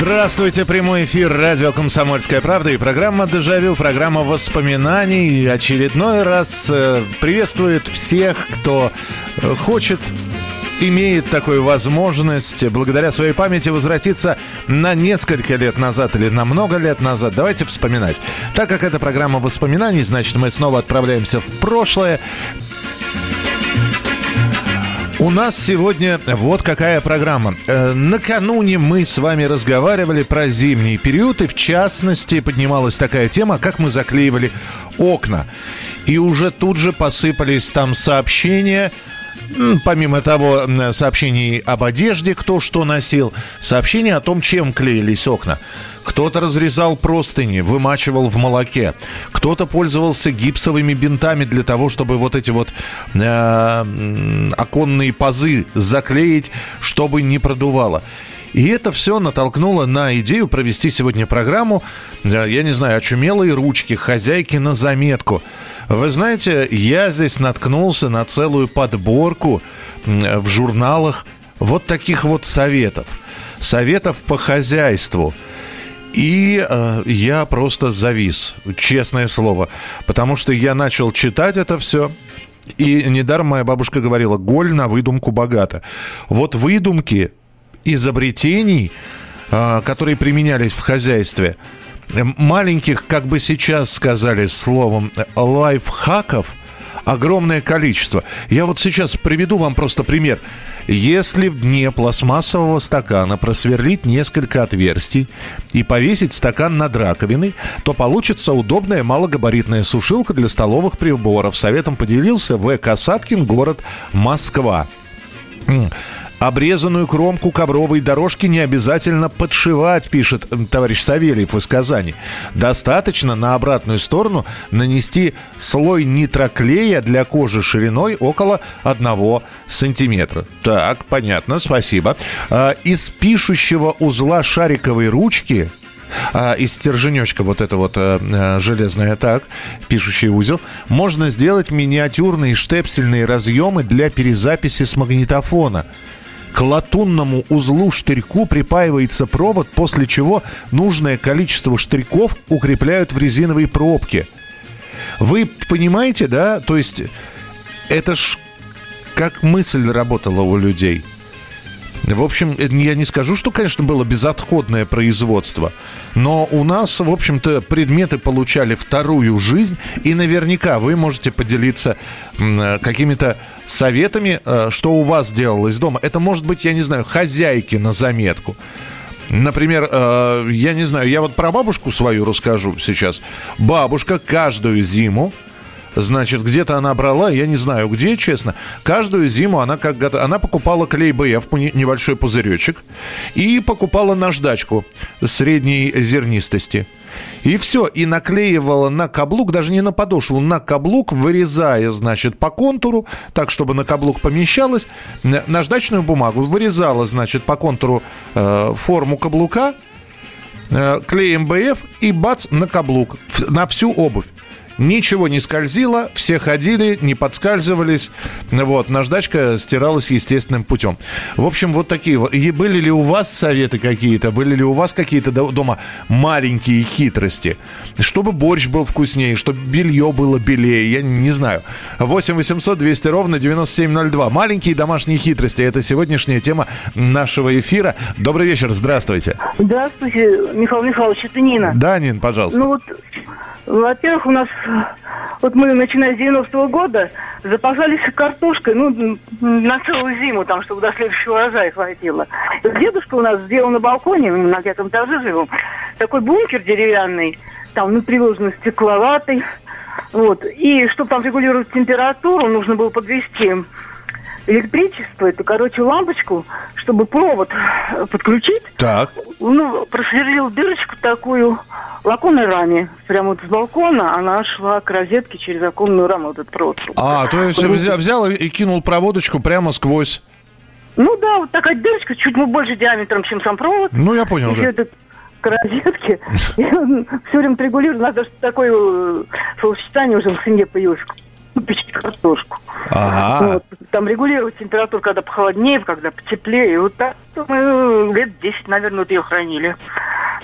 Здравствуйте, прямой эфир радио «Комсомольская правда» и программа «Дежавю», программа воспоминаний. Очередной раз э, приветствует всех, кто э, хочет имеет такую возможность благодаря своей памяти возвратиться на несколько лет назад или на много лет назад. Давайте вспоминать. Так как это программа воспоминаний, значит, мы снова отправляемся в прошлое. У нас сегодня вот какая программа. Э, накануне мы с вами разговаривали про зимний период, и в частности поднималась такая тема, как мы заклеивали окна. И уже тут же посыпались там сообщения, Помимо того, сообщений об одежде, кто что носил, сообщения о том, чем клеились окна. Кто-то разрезал простыни, вымачивал в молоке. Кто-то пользовался гипсовыми бинтами для того, чтобы вот эти вот э, оконные пазы заклеить, чтобы не продувало. И это все натолкнуло на идею провести сегодня программу, э, я не знаю, очумелые ручки, хозяйки на заметку. Вы знаете, я здесь наткнулся на целую подборку в журналах вот таких вот советов. Советов по хозяйству. И э, я просто завис, честное слово. Потому что я начал читать это все. И недаром моя бабушка говорила, голь на выдумку богата. Вот выдумки изобретений, а, которые применялись в хозяйстве, э, маленьких, как бы сейчас сказали словом, э, лайфхаков, огромное количество. Я вот сейчас приведу вам просто пример. Если в дне пластмассового стакана просверлить несколько отверстий и повесить стакан над раковиной, то получится удобная малогабаритная сушилка для столовых приборов. Советом поделился В. Касаткин, город Москва. Обрезанную кромку ковровой дорожки не обязательно подшивать, пишет товарищ Савельев из Казани. Достаточно на обратную сторону нанести слой нитроклея для кожи шириной около 1 сантиметра. Так, понятно, спасибо. А, Из пишущего узла шариковой ручки а, из стерженечка вот это вот э, э, железное так, пишущий узел, можно сделать миниатюрные штепсельные разъемы для перезаписи с магнитофона. К латунному узлу штырьку припаивается провод, после чего нужное количество штырьков укрепляют в резиновой пробке. Вы понимаете, да? То есть это ж как мысль работала у людей. В общем, э, я не скажу, что, конечно, было безотходное производство, но у нас, в общем-то, предметы получали вторую жизнь, и наверняка вы можете поделиться э, какими-то советами, э, что у вас делалось дома. Это может быть, я не знаю, хозяйки на заметку. Например, я не знаю, я вот про бабушку свою расскажу сейчас. Бабушка каждую зиму Значит, где-то она брала, я не знаю где, честно. Каждую зиму она как она покупала клей БФ, небольшой пузыречек, и покупала наждачку средней зернистости. И все, и наклеивала на каблук, даже не на подошву, на каблук, вырезая, значит, по контуру, так, чтобы на каблук помещалось, н- наждачную бумагу, вырезала, значит, по контуру э, форму каблука, э, клеем БФ и бац на каблук, на всю обувь. Ничего не скользило, все ходили, не подскальзывались. Вот, наждачка стиралась естественным путем. В общем, вот такие вот. И были ли у вас советы какие-то? Были ли у вас какие-то до- дома маленькие хитрости? Чтобы борщ был вкуснее, чтобы белье было белее, я не знаю. 8 800 200 ровно 9702. Маленькие домашние хитрости. Это сегодняшняя тема нашего эфира. Добрый вечер, здравствуйте. Здравствуйте, Михаил Михайлович, это Нина. Да, Нин, пожалуйста. Ну вот, во-первых, у нас, вот мы, начиная с 90-го года, запасались картошкой, ну, на целую зиму, там, чтобы до следующего урожая хватило. Дедушка у нас сделал на балконе, на пятом этаже живем, такой бункер деревянный, там внутри выложено стекловатый, вот, и чтобы там регулировать температуру, нужно было подвести электричество, это, короче, лампочку, чтобы провод подключить. Так. Ну, просверлил дырочку такую в оконной раме. Прямо вот с балкона она шла к розетке через оконную раму, вот этот провод. А, то есть взял, взял и кинул проводочку прямо сквозь. Ну да, вот такая дырочка, чуть больше диаметром, чем сам провод. Ну, я понял, и да. Этот к розетке. И он все время регулирует. У нас даже такое э, словосочетание уже в семье появилось. Печь картошку. Ага. Вот. Там регулировать температуру, когда похолоднее, когда потеплее. И вот так мы лет 10, наверное, вот ее хранили.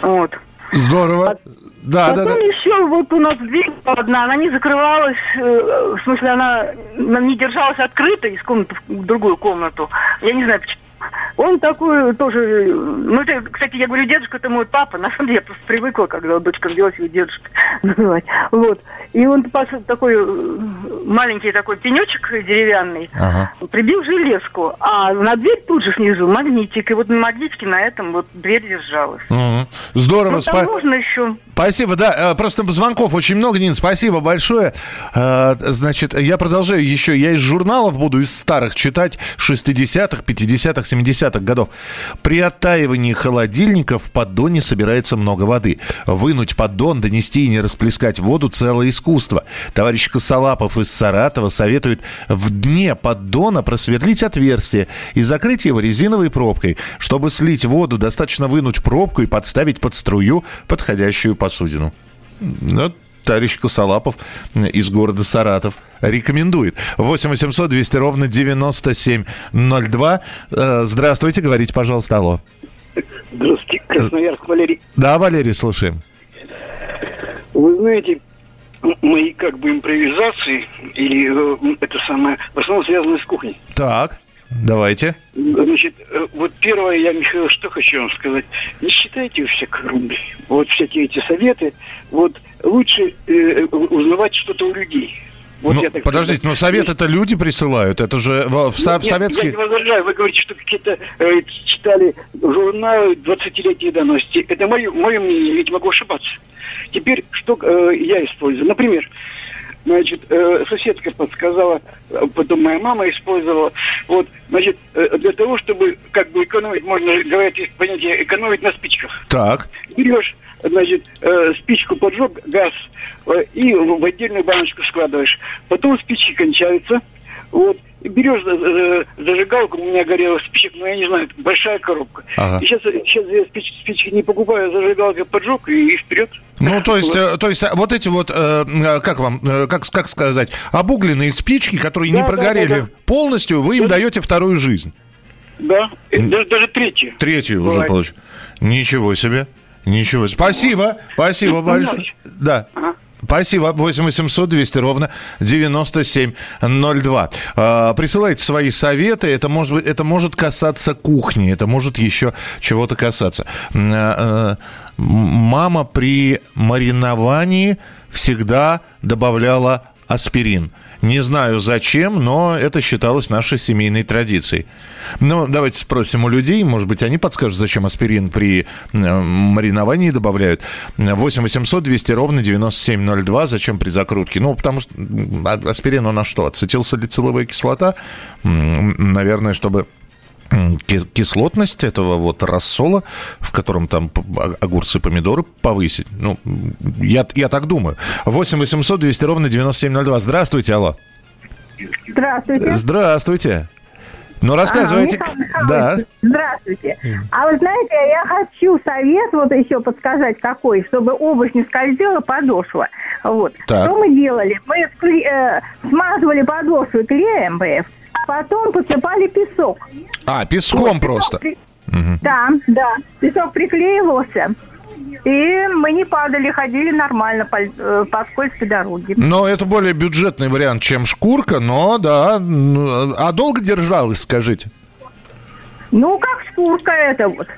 Вот. Здорово. Да, да, Потом да. еще вот у нас дверь одна, она не закрывалась, э, в смысле она не держалась открытой из комнаты в другую комнату. Я не знаю почему. Он такой тоже, ну это, кстати, я говорю, дедушка это мой папа, на самом деле я просто привыкла, когда дочка родилась, его дедушка называть. Вот. И он такой э, маленький такой пенечек деревянный, Ага. прибил железку, а на дверь тут же снизу магнитик, и вот на магнитике на этом вот дверь держалась. Мгм. Здорово. Ну, спа- можно еще... Спасибо, да, э, просто звонков очень много, Нин, спасибо большое. Э, Значит, я продолжаю еще, я из журналов буду, из старых читать 60-х, 50-х, 70-х годов. При оттаивании холодильника в поддоне собирается много воды. Вынуть поддон, донести и не расплескать воду – целое искусство. Товарищ Косолапов из Саратова советует в дне поддона просверлить отверстие и закрыть его резиновой пробкой. Чтобы слить воду, достаточно вынуть пробку и подставить под струю подходящую посудину. Ну, товарищ Косолапов из города Саратов рекомендует. 8 800 200 ровно 9702. Э, Здравствуйте, говорите, пожалуйста, алло. Здравствуйте, Красноярск, Валерий. Да, Валерий, слушаем. Вы знаете, мои как бы импровизации, или э, это самое, в основном связаны с кухней. Так, давайте. Значит, э, вот первое, я, Михаил, что хочу вам сказать. Не считайте вы всяких рублей. Вот всякие эти советы. Вот лучше э, узнавать что-то у людей. Вот ну, я подождите, но совет это люди присылают. Это же в, в со- в Нет. Я не возражаю. Вы говорите, что какие-то э, читали журналы 20-летней давности. Это мое, мое мнение, ведь могу ошибаться. Теперь, что э, я использую? Например, значит, э, соседка подсказала, э, потом моя мама использовала. Вот, значит, э, для того, чтобы как бы экономить, можно говорить понятие экономить на спичках. Так, Берешь, значит, э, спичку поджег, газ, э, и в отдельную баночку складываешь. Потом спички кончаются, вот, и берешь э, зажигалку, у меня горела спичек, ну, я не знаю, большая коробка. Ага. И сейчас, сейчас я спич- спички не покупаю, зажигалка поджег и, и вперед. ну то есть, Вот. то есть вот эти вот, как вам, как, как сказать, обугленные спички, которые не Да, да, прогорели да, да. полностью, вы им Да. даете вторую жизнь. Да, даже, даже третью. Третью уже Бывает. получил. Ничего себе. Ничего. Спасибо. Спасибо большое. Да. Спасибо. 8 800 200 ровно 9702. А, Присылайте свои советы. Это может, быть, это может касаться кухни. Это может еще чего-то касаться. А, э, Мама при мариновании всегда добавляла аспирин. Не знаю зачем, но это считалось нашей семейной традицией. Ну, давайте спросим у людей, может быть, они подскажут, зачем аспирин при э, мариновании добавляют. 8 800 200 ровно 9702, зачем при закрутке? Ну, потому что а- аспирин у нас что, ацетилсалициловая кислота? Наверное, чтобы кислотность этого вот рассола, в котором там о- огурцы, помидоры повысить. Ну, я, я так думаю. 8 800 200 ровно 9702. Здравствуйте, алло. Здравствуйте. Здравствуйте. Ну, рассказывайте. А, Михаил да. Здравствуйте. А вы знаете, я хочу совет вот еще подсказать какой, чтобы обувь не скользила подошва. Вот. Так. Что мы делали? Мы э, смазывали подошву клеем БФ, а потом посыпали песок. А, песком Вот, песок просто. при- Да, да. Песок приклеивался. И мы не падали, ходили нормально по, э, по скользкой дороге. Но это более бюджетный вариант, чем шкурка, но да. ну, А долго держалась, скажите? Ну, как шкурка это вот.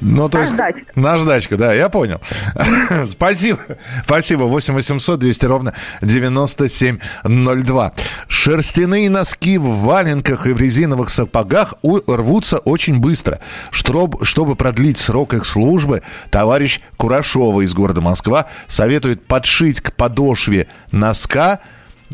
Ну, то есть... Наждачка. Наждачка, да, я понял. Спасибо. Спасибо. 8 800 200 ровно 9702. Шерстяные носки в валенках и в резиновых сапогах рвутся очень быстро. Чтоб- чтобы продлить срок их службы, товарищ Курашова из города Москва советует подшить к подошве носка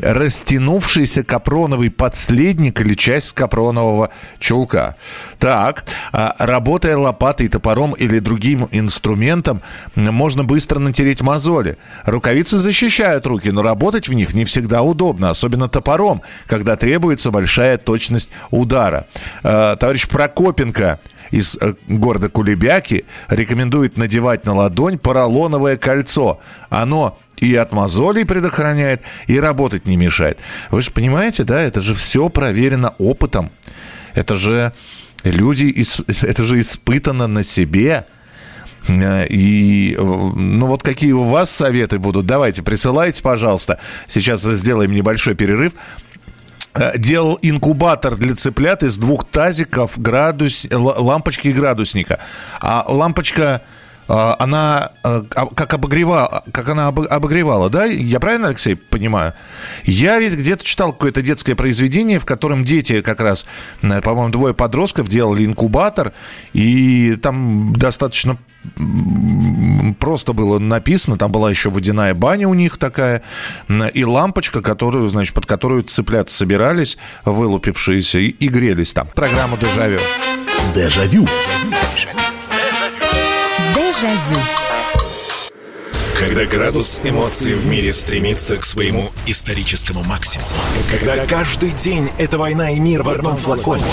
растянувшийся капроновый подследник или часть капронового чулка. Так, а, работая лопатой, топором или другим инструментом, можно быстро натереть мозоли. Рукавицы защищают руки, но работать в них не всегда удобно, особенно топором, когда требуется большая точность удара. А, товарищ Прокопенко из э, города Кулебяки рекомендует надевать на ладонь поролоновое кольцо. Оно и от мозолей предохраняет, и работать не мешает. Вы же понимаете, да, это же все проверено опытом. Это же люди, это же испытано на себе. И, ну вот какие у вас советы будут, давайте, присылайте, пожалуйста. Сейчас сделаем небольшой перерыв делал инкубатор для цыплят из двух тазиков, градус, лампочки и градусника. А лампочка а, она а, как обогревала, как она обогревала, да? Я правильно, Алексей, понимаю? Я ведь где-то читал какое-то детское произведение, в котором дети как раз, по-моему, двое подростков делали инкубатор, и там достаточно просто было написано, там была еще водяная баня у них такая, и лампочка, которую, значит, под которую цыплят собирались, вылупившиеся, и, и грелись там. Программа «Дежавю». Дежавю. Дежавю. Когда градус эмоций в мире стремится к своему историческому максимуму. Когда каждый день это война и мир в одном флаконе.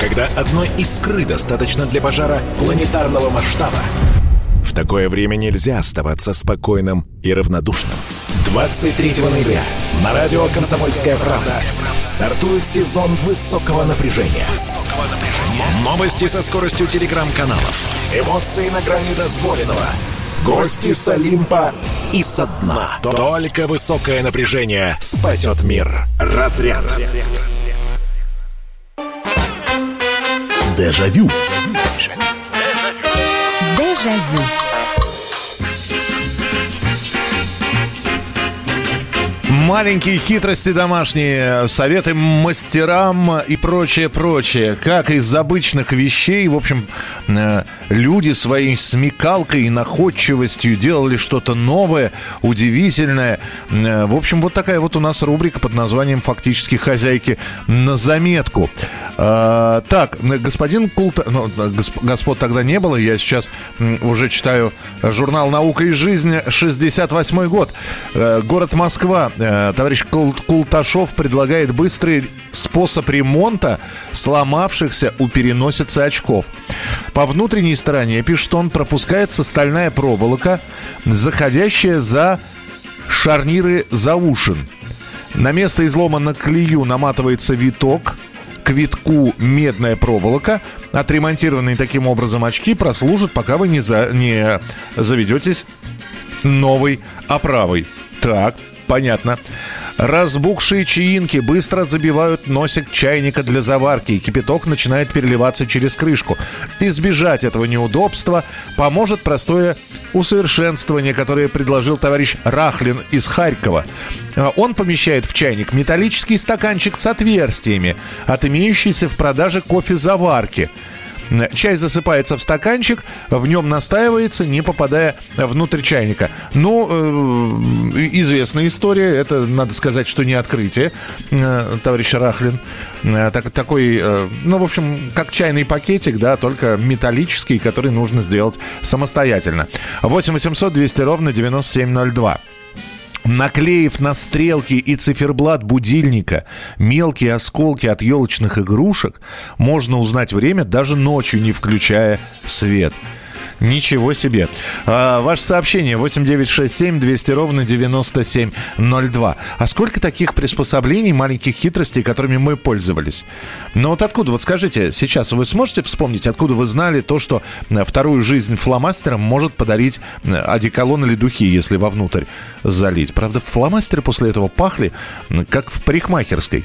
Когда одной искры достаточно для пожара планетарного масштаба. В такое время нельзя оставаться спокойным и равнодушным. 23 ноября на радио «Комсомольская правда» стартует сезон высокого напряжения. Новости со скоростью телеграм-каналов. Эмоции на грани дозволенного. Гости с Олимпа и со дна. Только высокое напряжение спасет мир. Разряд. Дежавю. Дежавю. Маленькие хитрости домашние, советы мастерам и прочее, прочее. Как из обычных вещей, в общем, э, люди своей смекалкой и находчивостью делали что-то новое, удивительное. Э, в общем, вот такая вот у нас рубрика под названием «Фактически хозяйки на заметку». А, так, господин Култа... Ну, господ тогда не было, я сейчас уже читаю журнал «Наука и жизнь», 68 год. Э, город Москва Э, товарищ Култашов предлагает быстрый способ ремонта сломавшихся у переносицы очков. По внутренней стороне, пишет он, пропускается стальная проволока, заходящая за шарниры заушин. На место излома на клею наматывается виток, к витку медная проволока. Отремонтированные таким образом очки прослужат, пока вы не, за, не заведетесь новой оправой. Так, Понятно. Разбухшие чаинки быстро забивают носик чайника для заварки, и кипяток начинает переливаться через крышку. Избежать этого неудобства поможет простое усовершенствование, которое предложил товарищ Рахлин из Харькова. Он помещает в чайник металлический стаканчик с отверстиями от имеющейся в продаже кофе-заварки – Чай засыпается в стаканчик, в нем настаивается, не попадая внутрь чайника. Ну, э, известная история, это, надо сказать, что не открытие, э, товарищ Рахлин. Э, так, такой, ну, в общем, как чайный пакетик, да, только металлический, который нужно сделать самостоятельно. 8 800 200 ровно 9702. Наклеив на стрелки и циферблат будильника мелкие осколки от елочных игрушек, можно узнать время даже ночью, не включая свет. Ничего себе. А, ваше сообщение 8967 200 ровно 9702. А сколько таких приспособлений, маленьких хитростей, которыми мы пользовались? Ну вот откуда, вот скажите, сейчас вы сможете вспомнить, откуда вы знали то, что э, вторую жизнь фломастерам может подарить э, одеколон или духи, если вовнутрь залить? Правда, фломастеры после этого пахли, как в парикмахерской.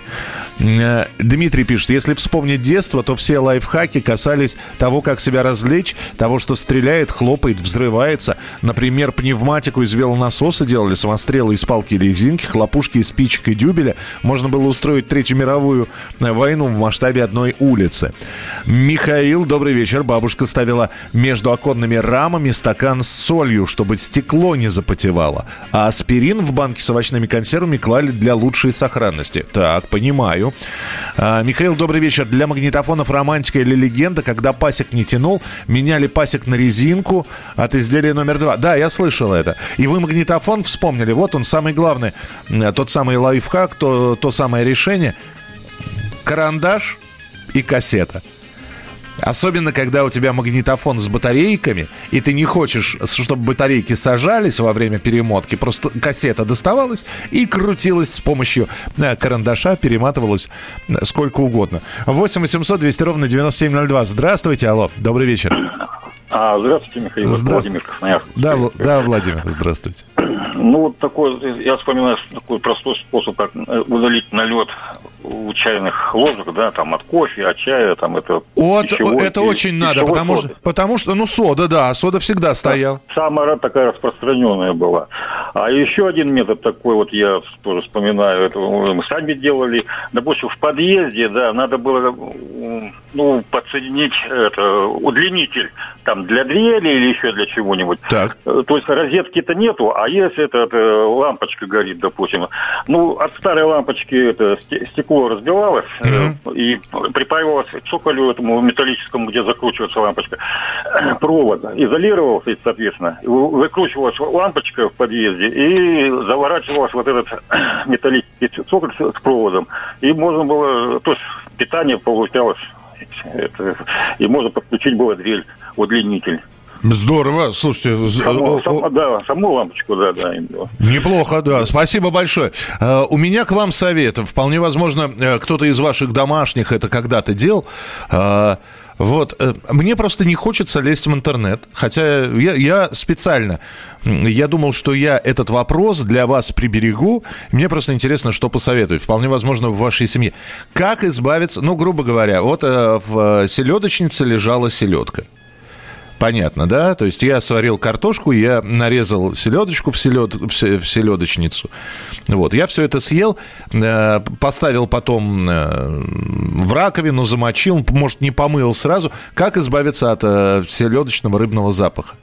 Э, Дмитрий пишет, если вспомнить детство, то все лайфхаки касались того, как себя развлечь, того, что стреляет, хлопает, взрывается. Например, пневматику из велонасоса делали, самострелы из палки и резинки, хлопушки из спичек и дюбеля. Можно было устроить Третью мировую э, войну в масштабе одной улицы. Михаил, добрый вечер. Бабушка ставила между оконными рамами стакан с солью, чтобы стекло не запотевало. А аспирин в банке с овощными консервами клали для лучшей сохранности. Так, понимаю. А, Михаил, добрый вечер. Для магнитофонов романтика или легенда, когда пасек не тянул, меняли пасек на резинку от изделия номер два. Да, я слышал это. И вы магнитофон вспомнили. Вот он самый главный, тот самый лайфхак, то, то самое решение. Карандаш и кассета. Особенно, когда у тебя магнитофон с батарейками, и ты не хочешь, чтобы батарейки сажались во время перемотки, просто кассета доставалась и крутилась с помощью э, карандаша, перематывалась э, сколько угодно. 8 800 200 ровно 9702. Здравствуйте, алло, добрый вечер. А, здравствуйте, Михаил. Здравствуйте. Владимир Красноярск. Да, да, Владимир, здравствуйте. Ну, вот такой, я вспоминаю такой простой способ, как э, удалить налет у чайных ложек, да, там от кофе, от чая, там это... Вот, это очень надо, потому что, потому что, ну, сода, да, сода всегда стоял. Самая такая распространенная была. А еще один метод такой, вот я тоже вспоминаю, это мы сами делали, допустим, в подъезде, да, надо было, ну, подсоединить это, удлинитель, там, для двери или еще для чего-нибудь. Так. Э, то есть розетки-то нету, а если это, это лампочка горит, допустим, ну, от старой лампочки это стекло разбивалось mm-hmm. и припаивалось к цоколю этому металлическому, где закручивается лампочка, провод изолировался, соответственно, выкручивалась лампочка в подъезде и заворачивалась вот этот металлический цоколь с проводом. И можно было, то есть питание получалось, это, и можно подключить было дрель, удлинитель. Здорово, слушайте. Саму, сам, да, саму лампочку, да, да. Неплохо, да. Спасибо большое. Э, у меня к вам совет. Вполне возможно, э, кто-то из ваших домашних это когда-то делал. Э, вот, мне просто не хочется лезть в интернет, хотя я, я специально, я думал, что я этот вопрос для вас приберегу, мне просто интересно, что посоветуют. Вполне возможно, в вашей семье. Как избавиться, ну, грубо говоря, вот в селедочнице лежала селедка. Понятно, да? То есть я сварил картошку, я нарезал селедочку в, селед, в селедочницу. Вот, я все это съел, э, поставил потом э, в раковину, замочил, может, не помыл сразу. Как избавиться от э, селедочного рыбного запаха?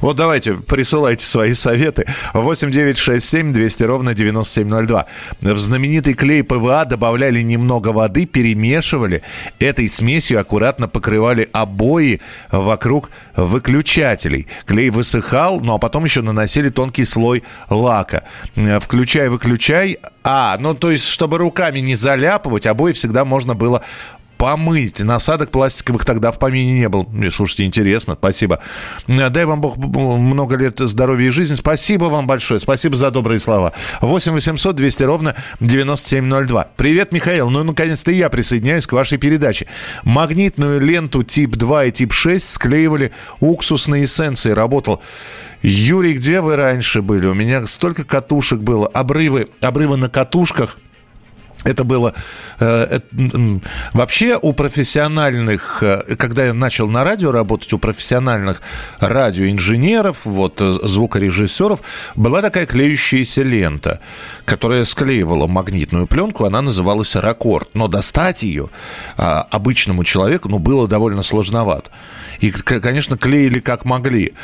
Вот давайте, присылайте свои советы. 8 9 6 7 200 ровно 9702. В знаменитый клей ПВА добавляли немного воды, перемешивали. Этой смесью аккуратно покрывали обои вокруг выключателей. Клей высыхал, ну а потом еще наносили тонкий слой лака. Включай-выключай. А, ну то есть, чтобы руками не заляпывать, обои всегда можно было помыть. Насадок пластиковых тогда в помине не было. Слушайте, интересно, спасибо. Дай вам Бог много лет здоровья и жизни. Спасибо вам большое. Спасибо за добрые слова. 8 800 200 ровно 9702. Привет, Михаил. Ну, наконец-то я присоединяюсь к вашей передаче. Магнитную ленту тип 2 и тип 6 склеивали уксусной эссенцией. Работал Юрий, где вы раньше были? У меня столько катушек было. Обрывы, обрывы на катушках – это было э, э, вообще у профессиональных, э, когда я начал на радио работать, у профессиональных радиоинженеров, вот звукорежиссеров, была такая клеющаяся лента, которая склеивала магнитную пленку, она называлась ракорд. Но достать ее э, обычному человеку ну, было довольно сложновато. И, конечно, клеили как могли.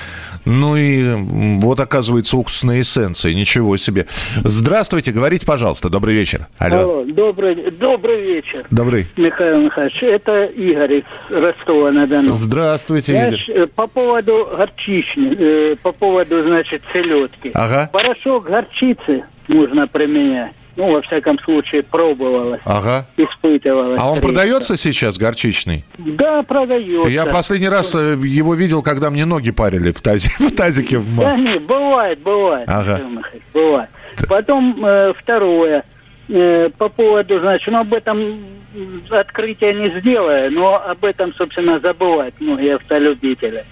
Ну и вот, оказывается, уксусная эссенция. Ничего себе. Здравствуйте, говорите, пожалуйста. Добрый вечер. Алло. Алло добрый, добрый вечер. Добрый. Михаил Михайлович, это Игорь из Ростова-на-Дону. Здравствуйте. Знаешь, э, по поводу горчични, э, по поводу, значит, селедки. Ага. Порошок горчицы можно применять ну, во всяком случае, пробовалось, ага. испытывалось. А он продается сейчас, горчичный? Да, продается. Я последний раз э, его видел, когда мне ноги парили в, тазе, в тазике. Да нет, бывает, бывает. Ага. Бывает. Потом э, второе. Э, по поводу, значит, ну, об этом открытие не сделаю, но об этом, собственно, забывают многие автолюбители.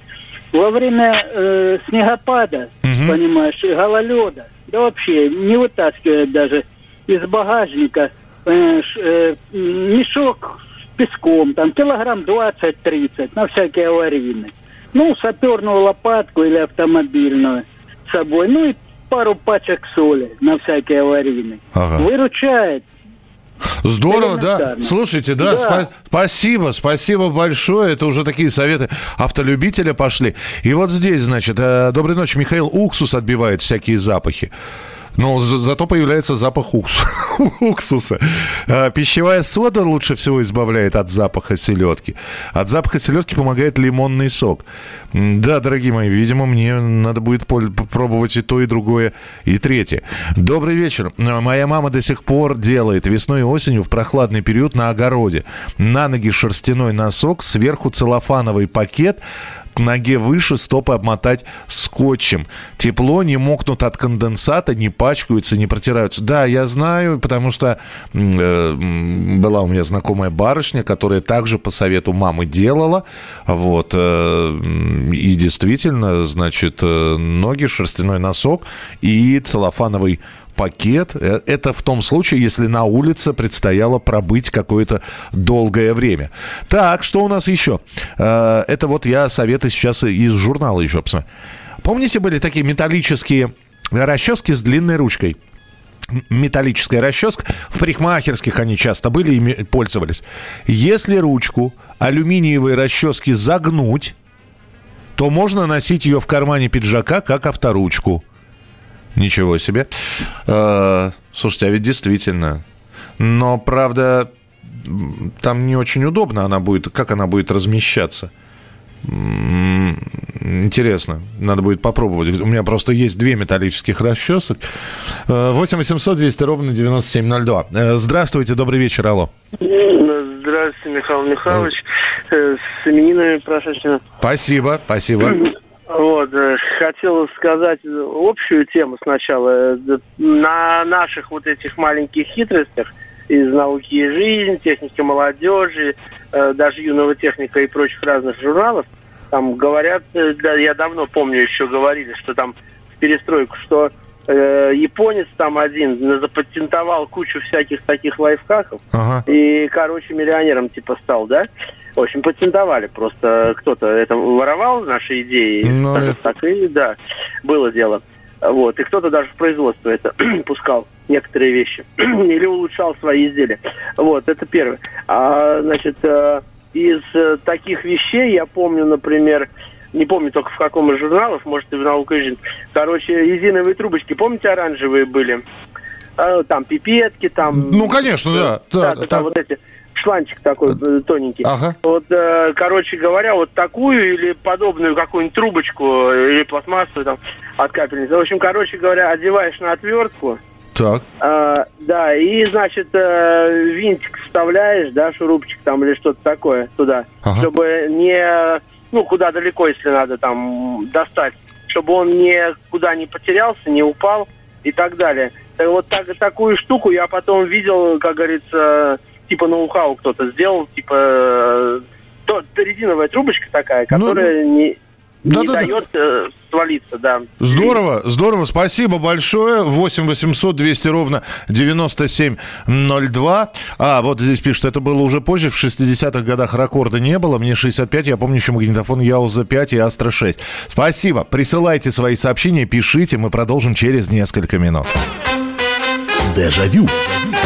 Во время э, снегопада, угу. понимаешь, гололеда, да вообще не вытаскивают даже из багажника понимаешь, э, мешок с песком, там килограмм 20-30 на всякие аварийные. Ну, саперную лопатку или автомобильную с собой. Ну и пару пачек соли на всякие аварийные. Ага. Выручает. Здорово, да. Слушайте, да, Да. спа- спасибо, спасибо большое. Это уже такие советы автолюбителя пошли. И вот здесь, значит, э, доброй ночи, Михаил. Уксус отбивает всякие запахи. Но за- зато появляется запах уксу- уксуса. Э, Пищевая сода лучше всего избавляет от запаха селедки. От запаха селедки помогает лимонный сок. Да, дорогие мои, видимо, мне надо будет попробовать и то, и другое, и третье. Добрый вечер. Э, Моя мама до сих пор делает весной и осенью в прохладный период на огороде. На ноги шерстяной носок, сверху целлофановый пакет, к ноге выше стопы обмотать скотчем. Тепло, не мокнут от конденсата, не пачкаются, не протираются. Да, я знаю, потому что э, была у меня знакомая барышня, которая также по совету мамы делала. Вот. э, И действительно, значит, э, ноги, шерстяной носок и целлофановый пакет. Э, Это в том случае, если на улице предстояло пробыть какое-то долгое время. Так, что у нас еще? Э, Это вот я советы сейчас из журнала еще посмотрю. Помните, были такие металлические расчески с длинной ручкой? Металлическая расческа. В парикмахерских они часто были и пользовались. Если ручку алюминиевой расчески загнуть, то можно носить ее в кармане пиджака как авторучку. Ничего себе. Э, Слушайте, а ведь действительно. Но, правда, там не очень удобно она будет. Как она будет размещаться? Интересно. Надо будет попробовать. У меня просто есть две металлических расчесок. Э, 8 800 200 ровно 9702. Э, Здравствуйте, добрый вечер, алло. Здравствуйте, Михаил Михайлович. Э, С именинами прошедшими. Спасибо, спасибо. Вот, э, хотел сказать общую тему сначала. Э, На наших вот этих маленьких хитростях из науки и жизни, техники молодежи, э, даже юного техника и прочих разных журналов, там говорят, да, я давно помню, еще говорили, что там в перестройку, что э, японец там один запатентовал кучу всяких таких лайфхаков, Ага. и, короче, миллионером типа стал, да? В общем, патентовали. Просто кто-то это воровал наши идеи. Ну, так, это- так и да, было дело. Вот. И кто-то даже в производство это пускал некоторые вещи. Или улучшал свои изделия. Вот, это первое. А, значит, э, из э, таких вещей я помню, например, не помню только в каком из журналов, может, и в «Наука и жизнь». Короче, резиновые трубочки, помните, оранжевые были? А, Там пипетки, там... Ну, конечно, да. Да, Да, да, там вот эти шланчик такой э, тоненький. Ага. Вот, э, короче говоря, вот такую или подобную какую-нибудь трубочку э, или пластмассовую там от капельницы. В общем, короче говоря, одеваешь на отвертку, Так. а, да, и, значит, э, винтик вставляешь, да, шурупчик там или что-то такое туда, Ага. чтобы не, ну, куда далеко, если надо там достать, чтобы он никуда не потерялся, не упал и так далее. Так вот так, такую штуку я потом видел, как говорится, типа ноу-хау кто-то сделал, типа э, то, резиновая трубочка такая, Ну, которая не, не да-да-да. дает э, свалиться, да. Здорово, здорово, спасибо большое. 8 800 200 ровно 9702. А, вот здесь пишут, это было уже позже, в 60-х годах рекорда не было. Мне 65, я помню еще магнитофон Яуза 5 и Астра 6. Спасибо. Присылайте свои сообщения, пишите, мы продолжим через несколько минут. Дежавю. Дежавю.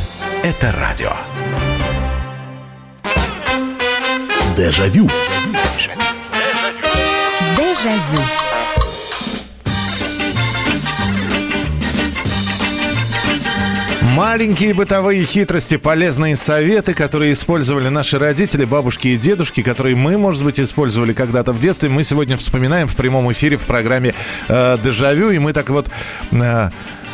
Это радио. Дежавю. Дежавю. Маленькие бытовые хитрости, полезные советы, которые использовали наши родители, бабушки и дедушки, которые мы, может быть, использовали когда-то в детстве, мы сегодня вспоминаем в прямом эфире в программе э, «Дежавю». И мы так вот... э, Э,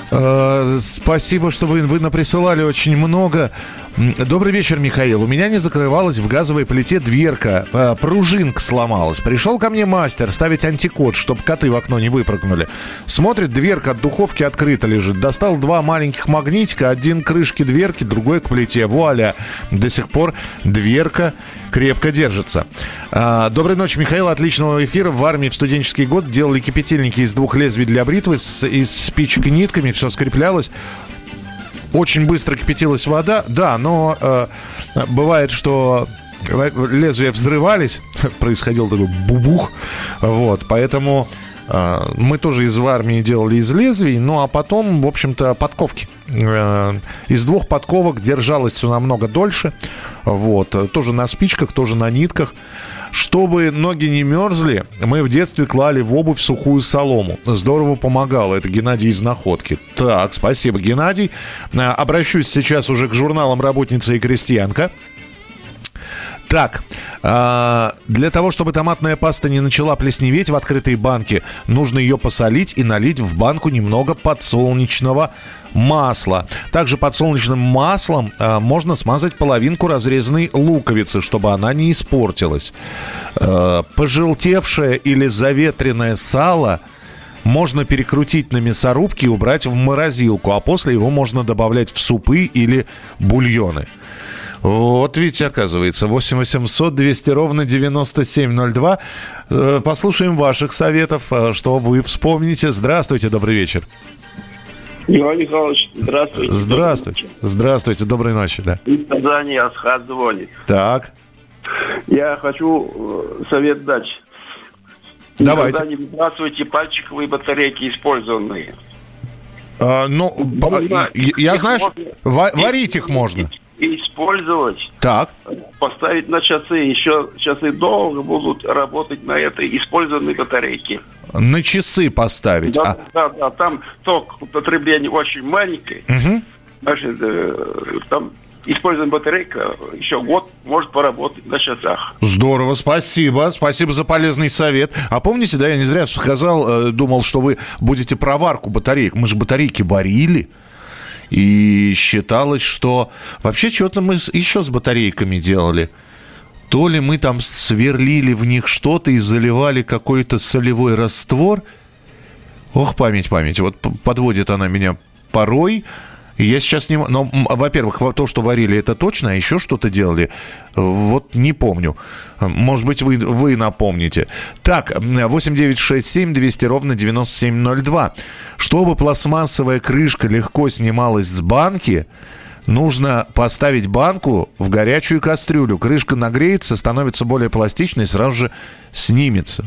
Спасибо, что вы, вы наприсылали очень много. Добрый вечер, Михаил. У меня не закрывалась в газовой плите дверка. Э, Пружинка сломалась. Пришел ко мне мастер ставить антикод, чтобы коты в окно не выпрыгнули. Смотрит, дверка от духовки открыта лежит. Достал два маленьких магнитика. Один к крышке дверки, другой к плите. Вуаля. До сих пор дверка крепко держится. А, Доброй ночи, Михаил. Отличного эфира. В армии в студенческий год делали кипятильники из двух лезвий для бритвы, из спичек и нитками. Все скреплялось. Очень быстро кипятилась вода. Да, но э, бывает, что лезвия взрывались, происходил такой бубух, вот, поэтому э, мы тоже из армии делали из лезвий, ну а потом, в общем-то, подковки. Э, из двух подковок держалось все намного дольше, вот, э, тоже на спичках, тоже на нитках. Чтобы ноги не мерзли, мы в детстве клали в обувь сухую солому. Здорово помогало. Это Геннадий из Находки. Так, спасибо, Геннадий. Э, Обращусь сейчас уже к журналам «Работница и крестьянка». Так, а, для того, чтобы томатная паста не начала плесневеть в открытой банке, нужно ее посолить и налить в банку немного подсолнечного масла. Также подсолнечным маслом а, можно смазать половинку разрезанной луковицы, чтобы она не испортилась. А, пожелтевшее или заветренное сало можно перекрутить на мясорубке и убрать в морозилку, а после его можно добавлять в супы или бульоны. Вот видите, оказывается, 8 800 200 ровно 9702. Э, Послушаем ваших советов, э, что вы вспомните. Здравствуйте, добрый вечер. Иван Михайлович, здравствуйте. Здравствуйте. Здравствуйте, доброй ночи, да. Из Казани Асхат звонит. Так, Я хочу э, совет дать. Давайте. Никогда не выбрасывайте пальчиковые батарейки использованные. А, ну, Можно- я- я знаю, что можно- варить их можно. И использовать, Так, поставить на часы. Еще часы долго будут работать на этой использованной батарейке. на часы поставить. Да, А, да, да, там ток потребления очень маленький. мгм. Значит, э, там использованная батарейка еще год может поработать на часах. Здорово, спасибо. Спасибо за полезный совет. А помните, да, я не зря сказал, э, думал, что вы будете про варку батареек. Мы же батарейки варили. И считалось, что... Вообще, что-то мы еще с батарейками делали. То ли мы там сверлили в них что-то и заливали какой-то солевой раствор. Ох, память, память. Вот подводит она меня порой. Я сейчас не... Но, во-первых, во- то, что варили, это точно, а еще что-то делали, вот не помню. Может быть, вы, вы напомните. Так, м, 8967 200 ровно 9702. Чтобы пластмассовая крышка легко снималась с банки, нужно поставить банку в горячую кастрюлю. Крышка нагреется, становится более пластичной, сразу же снимется.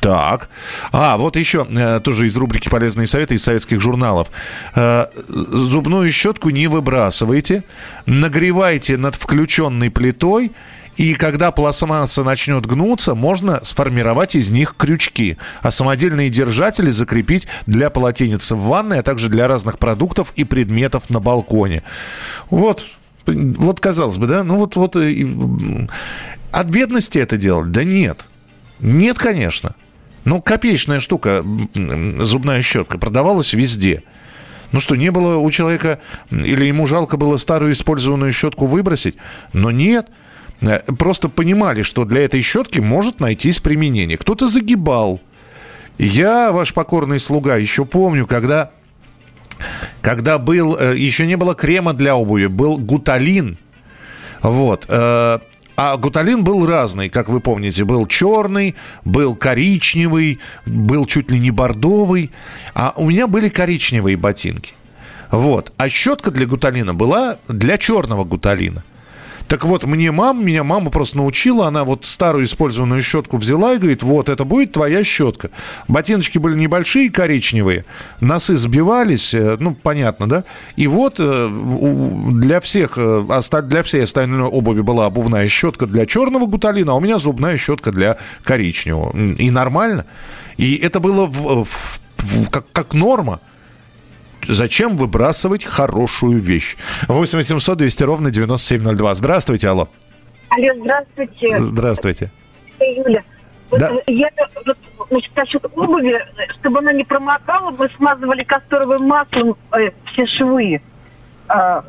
Так. А, вот еще э, тоже из рубрики «Полезные советы» из советских журналов. Э, Зубную щетку не выбрасывайте. Нагревайте над включенной плитой. И когда пластмасса начнет гнуться, можно сформировать из них крючки, а самодельные держатели закрепить для полотенец в ванной, а также для разных продуктов и предметов на балконе. Вот, вот казалось бы, да, ну вот, вот и, от бедности это делать? Да нет. Нет, конечно. Ну, копеечная штука, зубная щетка, продавалась везде. Ну что, не было у человека, или ему жалко было старую использованную щетку выбросить? Но нет. Э, Просто понимали, что для этой щетки может найтись применение. Кто-то загибал. Я, ваш покорный слуга, еще помню, когда, когда был, э, еще не было крема для обуви, был гуталин. Вот. э, А гуталин был разный, как вы помните. Был черный, был коричневый, был чуть ли не бордовый. А у меня были коричневые ботинки. Вот. А щетка для гуталина была для черного гуталина. Так вот, мне мама, меня мама просто научила, она вот старую использованную щетку взяла и говорит, вот, это будет твоя щетка. Ботиночки были небольшие, коричневые, носы сбивались, э, ну, понятно, да? И вот э, для всех, э, для всей остальной обуви была обувная щетка для черного гуталина, а у меня зубная щетка для коричневого. И нормально. И это было в- в- в- как, как норма. Зачем выбрасывать хорошую вещь? 8 800 200 ровно 9702. Здравствуйте, алло. Алло, здравствуйте. Здравствуйте. Юля. Да. Э, Я вот, значит, насчет обуви, чтобы она не промокала, мы смазывали касторовым маслом э, все швы. Э,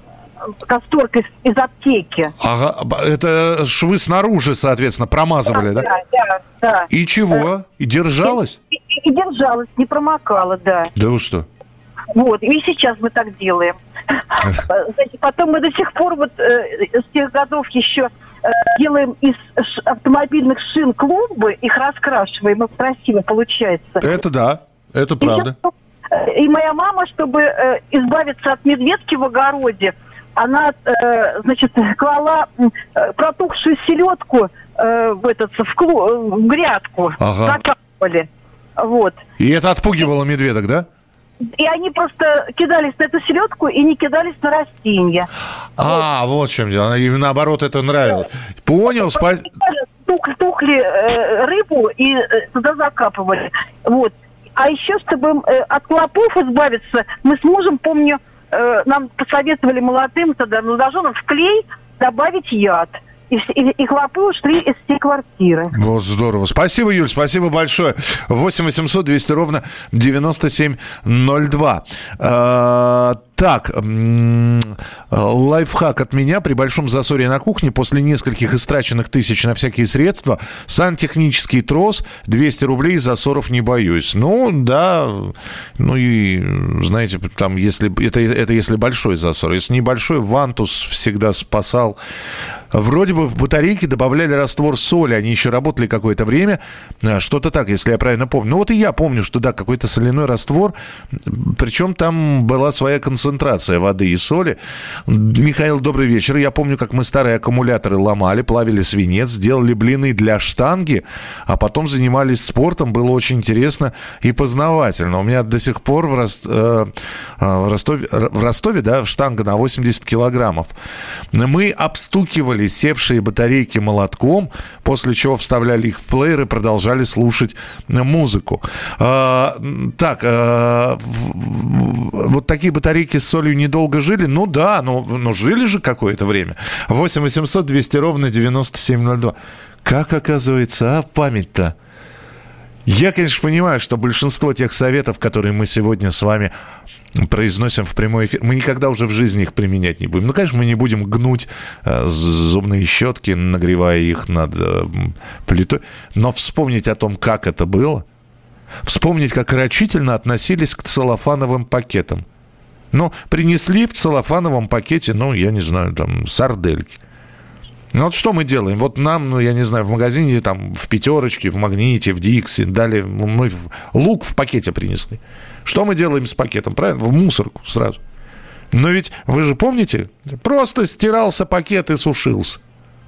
касторкой из, из аптеки. Ага, это швы снаружи, соответственно, промазывали, да? Да, да, да. И чего? И держалась? И, и- и держалась, не промокала, да. Да вы что? Вот, и сейчас мы так делаем. Значит, потом мы до сих пор вот э, с тех годов еще э, делаем из автомобильных шин клумбы, их раскрашиваем, и красиво получается. Это да, это правда. Э, И моя мама, чтобы э, избавиться от медведки в огороде, она, э, значит, клала э, протухшую селедку э, в, этот, в, клу- в грядку, Ага. закапывали. Вот. И это отпугивало медведок, да? И они просто кидались на эту селедку и не кидались на растения. А, вот в чем дело. Им наоборот это нравилось. Понял, спа- Тух- тухли э, рыбу и э, туда закапывали. Вот. А еще, чтобы э, от клопов избавиться, мы с мужем, помню, э, нам посоветовали молодым тогда молодоженам в клей добавить яд. И, и, и ушли из всей квартиры. Вот здорово. Спасибо, Юль, спасибо большое. 8 800 200 ровно 9702. Так, лайфхак от меня. При большом засоре на кухне после нескольких истраченных тысяч на всякие средства сантехнический трос 200 рублей засоров не боюсь. Ну, да, ну и, знаете, там, если это, это если большой засор. Если небольшой, вантус всегда спасал. Вроде бы в батарейке добавляли раствор соли, они еще работали какое-то время, А, что-то так, если я правильно помню. Ну вот и я помню, что да, какой-то соляной раствор, причем там была своя концентрация воды и соли. Михаил, добрый вечер. Я помню, как мы старые аккумуляторы ломали, плавили свинец, делали блины для штанги, а потом занимались спортом, было очень интересно и познавательно. У меня до сих пор в, Рос- э, э, в Ростове, в Ростове, да, штанга на 80 килограммов. Мы обстукивали севшие батарейки молотком, после чего вставляли их в плеер и продолжали слушать музыку. Так, вот такие батарейки с солью недолго жили? Ну да, но, но жили же какое-то время. 8 800 200 ровно 9702. Как оказывается, а память-то? Я, конечно, понимаю, что большинство тех советов, которые мы сегодня с вами произносим в прямой эфир, мы никогда уже в жизни их применять не будем. Ну, конечно, мы не будем гнуть э, зубные щетки, нагревая их над э, плитой, но вспомнить о том, как это было, вспомнить, как рачительно относились к целлофановым пакетам. Ну, принесли в целлофановом пакете, ну, я не знаю, там, сардельки. Ну вот что мы делаем? Вот нам, ну я не знаю, в магазине, там, в пятерочке, в магните, в Дикси, дали, мы лук в пакете принесли. Что мы делаем с пакетом? Правильно? В мусорку сразу. Но ведь вы же помните, просто стирался пакет и сушился.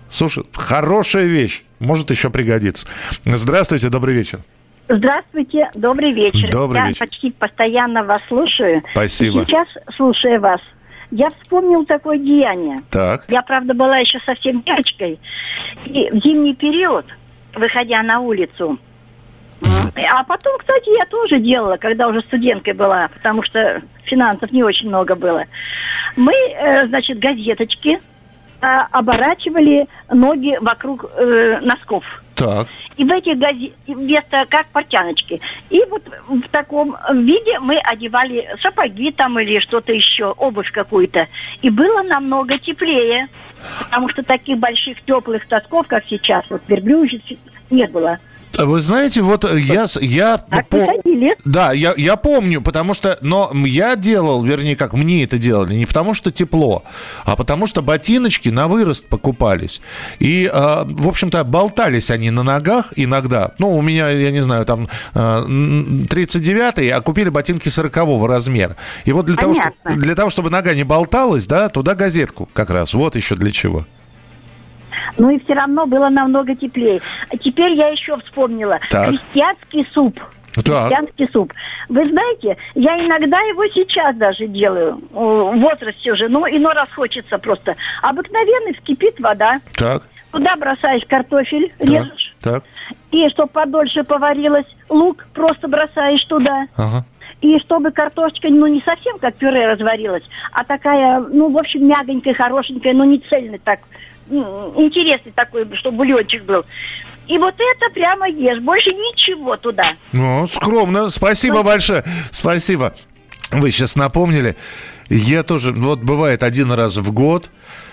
Слушай, хорошая вещь. Может еще пригодится. Здравствуйте, добрый вечер. Здравствуйте, добрый вечер. Добрый я вечер. почти постоянно вас слушаю. Спасибо. И сейчас, слушая вас, я вспомнил такое деяние. Так. Я, правда, была еще совсем девочкой. И в зимний период, выходя на улицу, а потом, кстати, я тоже делала, когда уже студенткой была, потому что финансов не очень много было. Мы, э, значит, газеточки а, оборачивали ноги вокруг э, носков. Так. И в этих газетах, вместо как портяночки. И вот в таком виде мы одевали сапоги там или что-то еще, обувь какую-то. И было намного теплее. Потому что таких больших теплых тосков, как сейчас, вот верблюжьих, не было. Вы знаете, вот я, с- я по- да, я, я помню, потому что, но я делал, вернее, как мне это делали, не потому что тепло, а потому что ботиночки на вырост покупались. И, э, в общем-то, болтались они на ногах иногда. Ну, у меня, я не знаю, там э, м, 39-й, а купили ботинки 40 размера. И вот для того, что- для того, чтобы нога не болталась, да, туда газетку как раз. Вот еще для чего. Ну и все равно было намного теплее. А теперь я еще вспомнила. Так. Крестьянский суп. Так. Крестьянский суп. Вы знаете, я иногда его сейчас даже делаю. О, В возрасте уже. Ну, иной раз хочется просто. Обыкновенный вскипит вода. Так, Туда бросаешь картофель, так, режешь. так. И чтобы подольше поварилось, лук просто бросаешь туда. Ага. И чтобы картошечка, ну, не совсем как пюре разварилась, а такая, ну, в общем, мягонькая, хорошенькая, но не цельная так, интересный такой, чтобы бульончик был. И вот это прямо ешь. Больше ничего туда. Ну, скромно. Спасибо большое. Спасибо. Вы сейчас напомнили. Я тоже, вот бывает один раз в год,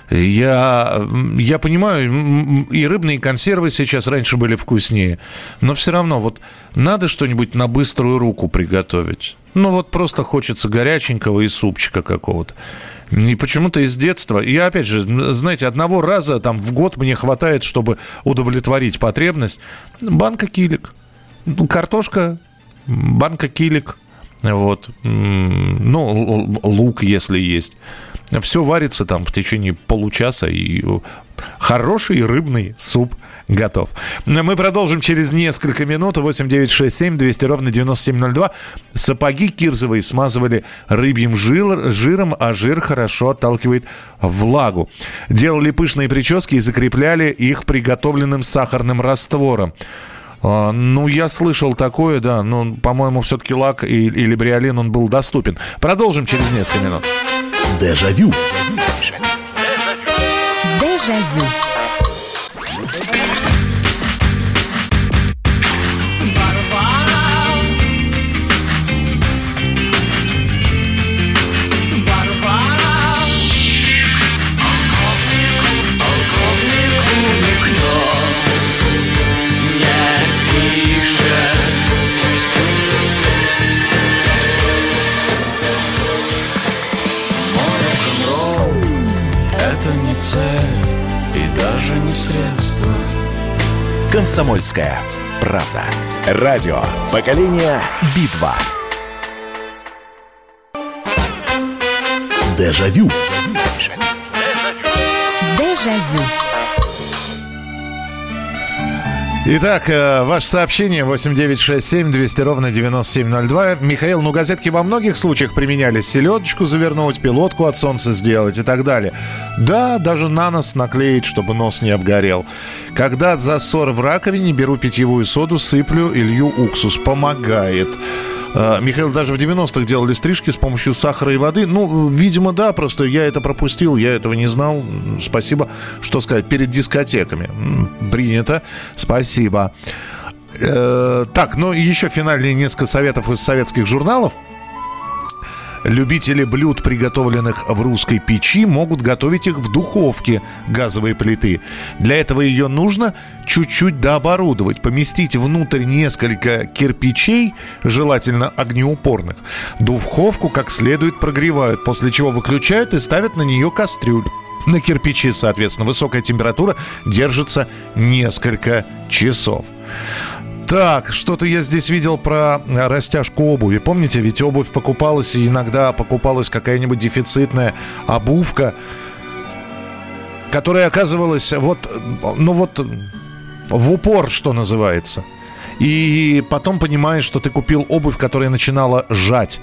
я, я понимаю, и рыбные консервы сейчас раньше были вкуснее, но все равно вот надо что-нибудь на быструю руку приготовить. Ну вот просто хочется горяченького и супчика какого-то. И почему-то из детства. Я, опять же, знаете, одного раза там в год мне хватает, чтобы удовлетворить потребность. Банка килик. Картошка, банка килик. Вот. Ну, лук, если есть. Все варится там в течение получаса, и хороший рыбный суп готов. Мы продолжим через несколько минут. 8 9 6 7 200 ровно 9702. Сапоги кирзовые смазывали рыбьим жир, жиром, а жир хорошо отталкивает влагу. Делали пышные прически и закрепляли их приготовленным сахарным раствором. А, ну, я слышал такое, да. Но, по-моему, все-таки лак или бриолин, он был доступен. Продолжим через несколько минут. Дежавю. Дежавю. Это Комсомольская правда. Радио. Поколение Битва. Дежавю. Дежавю. Итак, э, ваше сообщение 8967 200 ровно 9702. Михаил, ну газетки во многих случаях применяли селедочку завернуть, пилотку от солнца сделать и так далее. Да, даже на нос наклеить, чтобы нос не обгорел. Когда засор в раковине, беру питьевую соду, сыплю и лью уксус. Помогает. Э, Михаил, даже в 90-х делали стрижки с помощью сахара и воды. Ну, видимо, да, просто я это пропустил, я этого не знал. Спасибо, что сказать, перед дискотеками. Принято. Спасибо. Э, так, ну и еще финальные несколько советов из советских журналов. Любители блюд, приготовленных в русской печи, могут готовить их в духовке газовой плиты. Для этого ее нужно чуть-чуть дооборудовать, поместить внутрь несколько кирпичей, желательно огнеупорных. Духовку как следует прогревают, после чего выключают и ставят на нее кастрюль. На кирпичи, соответственно, высокая температура держится несколько часов. Так, что-то я здесь видел про э, растяжку обуви. Помните, ведь обувь покупалась, и иногда покупалась какая-нибудь дефицитная обувка, которая оказывалась вот, ну вот, в упор, что называется. И потом понимаешь, что ты купил обувь, которая начинала жать.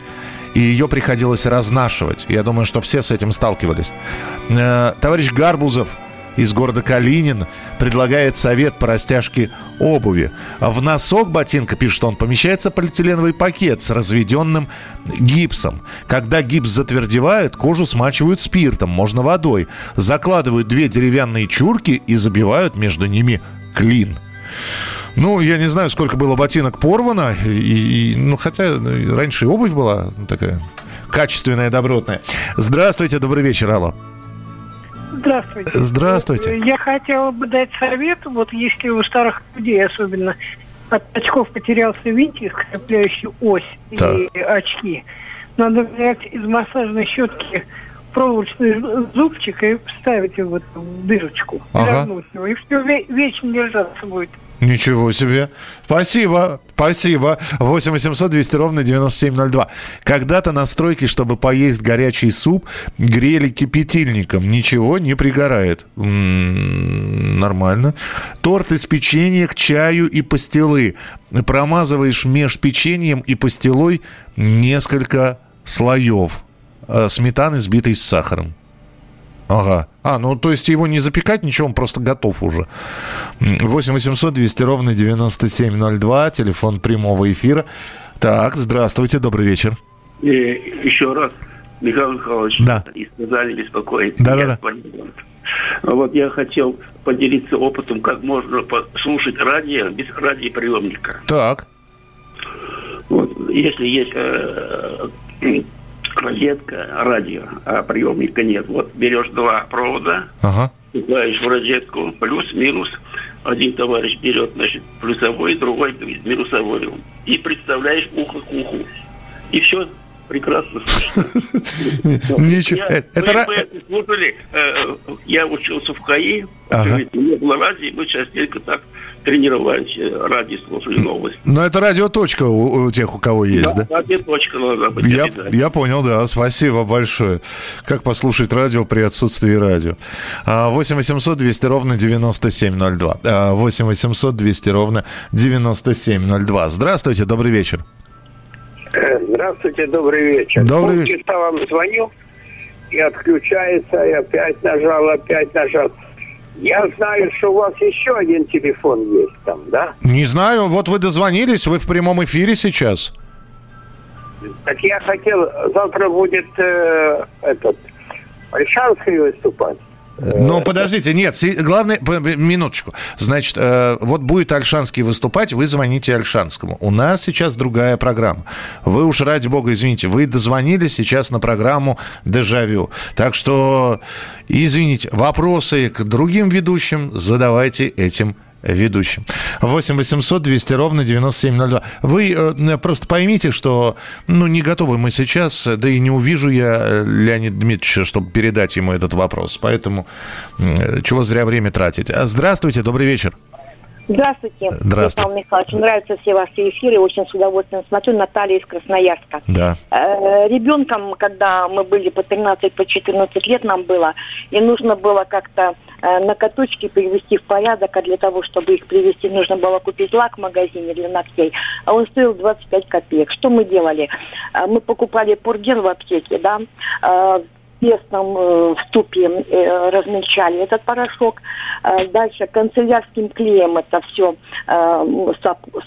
И ее приходилось разнашивать. Я думаю, что все с этим сталкивались. Э, Товарищ Гарбузов из города Калинин предлагает совет по растяжке обуви. В носок ботинка, пишет он, помещается полиэтиленовый пакет с разведенным гипсом. Когда гипс затвердевает, кожу смачивают спиртом, можно водой. Закладывают две деревянные чурки и забивают между ними клин. Ну, я не знаю, сколько было ботинок порвано, и, и- ну, хотя ну, раньше обувь была такая качественная, добротная. Здравствуйте, добрый вечер, алло. Здравствуйте. Здравствуйте. Э, Я хотела бы дать совет, вот если у старых людей особенно от очков потерялся винтик, скрепляющий ось Так. и очки, надо взять из массажной щетки проволочный зубчик и вставить его в дырочку, Ага. вернуть его, и все вечно держаться будет. Ничего себе. Спасибо, спасибо. 8 800 200 ровно 9702. Когда-то на стройке, чтобы поесть горячий суп, грели кипятильником. Ничего не пригорает. М, Нормально. Торт из печенья к чаю и пастилы. Промазываешь меж печеньем и пастилой несколько слоев. э, Сметаны, сбитой с сахаром. Ага. А, ну то есть его не запекать, ничего, он просто готов уже. М, 8 800 200 ровно 9702, телефон прямого эфира. Так, здравствуйте, добрый вечер. И еще раз, Михаил Михайлович, Да. и сказали беспокоить. Да, да, да. Вот я хотел поделиться опытом, как можно послушать радио без радиоприемника. Так. Вот, если есть э, розетка, радио, а приемника нет. Вот берешь два провода, ага. вставляешь в розетку, плюс, минус. Один товарищ берет, значит, плюсовой, другой минусовой. И представляешь ухо к уху. И все прекрасно слышно. Ничего. Я, Это слушали, э, я учился в КАИ, Ага. не было радио, мы частенько так тренировались, э, радио слушали новости. Но это радиоточка у, у тех, у кого есть, да? Да, радио точка должна быть. Я, я понял, да. Спасибо большое. Как послушать радио при отсутствии радио? А, 8 800 200 ровно 9702. А, 8 800 200 ровно 9702. Здравствуйте, добрый вечер. Э, Здравствуйте, добрый вечер. Добрый вечер. вам звонил, и отключается, и опять нажал, опять нажал. Я знаю, что у вас еще один телефон есть там, да? Не знаю, вот вы дозвонились, вы в прямом эфире сейчас. Так я хотел, завтра будет э, этот, Альшанский выступать. Ну, подождите, нет, главное, минуточку. Значит, э, вот будет Альшанский выступать, вы звоните Альшанскому. У нас сейчас другая программа. Вы уж, ради бога, извините, вы дозвонились сейчас на программу «Дежавю». Так что, извините, вопросы к другим ведущим задавайте этим ведущим. 8 800 200 ровно 9702. Вы э, просто поймите, что ну, не готовы мы сейчас, да и не увижу я э, Леонида Дмитриевича, чтобы передать ему этот вопрос. Поэтому э, чего зря время тратить. Здравствуйте, добрый вечер. Здравствуйте. Здравствуйте. Михаил Михайлович. Нравятся все ваши эфиры. Очень с удовольствием смотрю. Наталья из Красноярска. Да. Э, Ребенком, когда мы были по 13, по 14 лет нам было, и нужно было как-то э, на каточки привести в порядок, а для того, чтобы их привести, нужно было купить лак в магазине для ногтей, а он стоил 25 копеек. Что мы делали? Э, Мы покупали пурген в аптеке, да, э, в пестном э, ступе э, размельчали этот порошок. Э, Дальше канцелярским клеем это все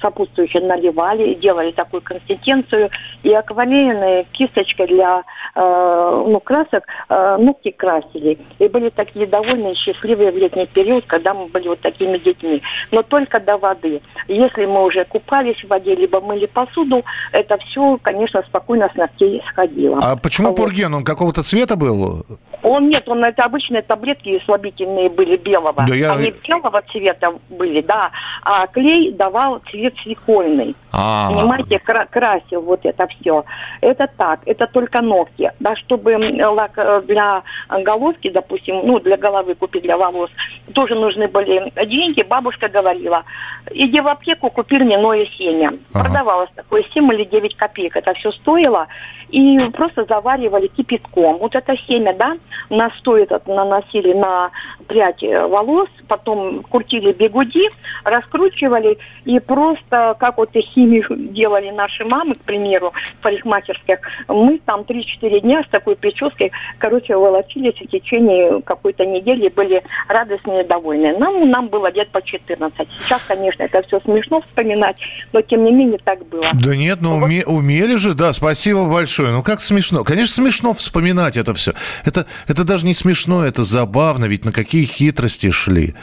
сопутствующее наливали, делали такую консистенцию. И акварельной кисточкой для ну, красок ногти красили. И были такие довольные, счастливые в летний период, когда мы были вот такими детьми. Но только до воды. Если мы уже купались в воде, либо мыли посуду, это все, конечно, спокойно с ногтей сходило. А почему Вот. пурген? Он какого-то цвета был? Он нет, он это обычные таблетки слабительные были белого. Да я- Они белого цвета были, да. А клей давал цвет свекольный. А. Понимаете, кра- красил вот это все. Это так, это только ногти. Да, чтобы лак э, для головки, допустим, ну, для головы купить, для волос, тоже нужны были деньги. Бабушка говорила, иди в аптеку, купи льняное семя. Продавалось такое 7 или 9 копеек. Это все стоило. И просто заваривали кипятком. Вот это семя, да, настой этот наносили на прядь э, волос, потом крутили бегуди, раскручивали и просто, как вот и химию делали наши мамы, к примеру, в парикмахерских, мы там 3-4 дня с такой прической, короче, волочились в течение какой-то недели, были радостные и довольные. Нам, нам было лет по 14. Сейчас, конечно, это все смешно вспоминать, но тем не менее так было. Да нет, ну уме- умели же, да, спасибо большое. Ну как смешно? Конечно, смешно вспоминать это все. Это, это даже не смешно, это забавно, ведь на какие хитрости шли.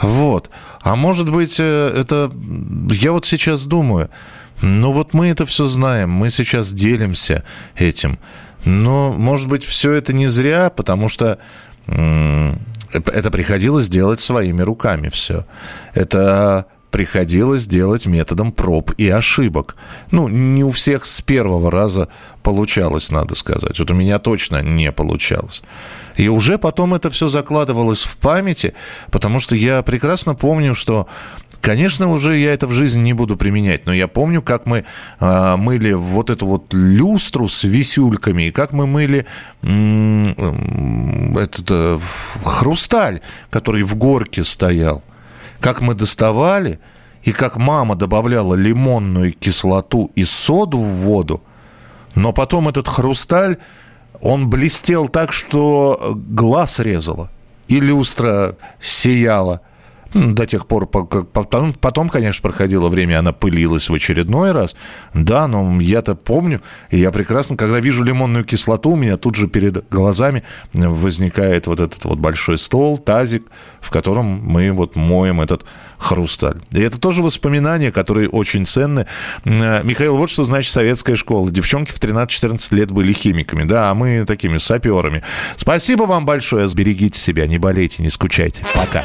Вот. А может быть, э, это... Я вот сейчас думаю, ну вот мы это все знаем, мы сейчас делимся этим. Но, может быть, все это не зря, потому что это приходилось делать своими руками все. Это приходилось делать методом проб и ошибок. Ну, не у всех с первого раза получалось, надо сказать. Вот у меня точно не получалось. И уже потом это все закладывалось в памяти, потому что я прекрасно помню, что Конечно, уже я это в жизни не буду применять, но я помню, как мы а, мыли вот эту вот люстру с висюльками, и как мы мыли м, м, этот э, хрусталь, который в горке стоял. Как мы доставали, и как мама добавляла лимонную кислоту и соду в воду, но потом этот хрусталь, он блестел так, что глаз резало, и люстра сияла. М, До тех пор, пока- потом, потом, конечно, проходило время, она пылилась в очередной раз. Да, но я-то помню, и я прекрасно, когда вижу лимонную кислоту, у меня тут же перед глазами возникает вот этот вот большой стол, тазик, в котором мы вот моем этот хрусталь. И это тоже воспоминания, которые очень ценны. М, Михаил, вот что значит советская школа. Девчонки в 13-14 лет были химиками, да, а мы такими саперами. Спасибо вам большое. Берегите себя, не болейте, не скучайте. Пока.